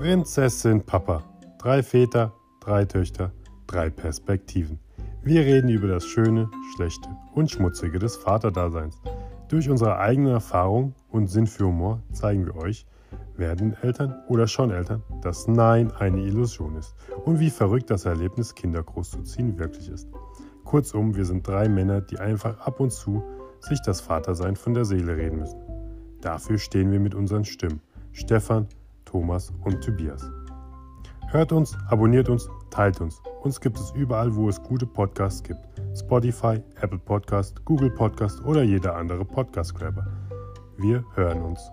Prinzessin Papa. Drei Väter, drei Töchter, drei Perspektiven. Wir reden über das Schöne, Schlechte und Schmutzige des Vaterdaseins. Durch unsere eigene Erfahrung und Sinn für Humor zeigen wir euch, werden Eltern oder schon Eltern, dass Nein eine Illusion ist und wie verrückt das Erlebnis, Kinder großzuziehen, wirklich ist. Kurzum, wir sind drei Männer, die einfach ab und zu sich das Vatersein von der Seele reden müssen. Dafür stehen wir mit unseren Stimmen. Stefan, Thomas und Tobias. Hört uns, abonniert uns, teilt uns. Uns gibt es überall, wo es gute Podcasts gibt. Spotify, Apple Podcast, Google Podcast oder jeder andere Podcast-Grabber. Wir hören uns.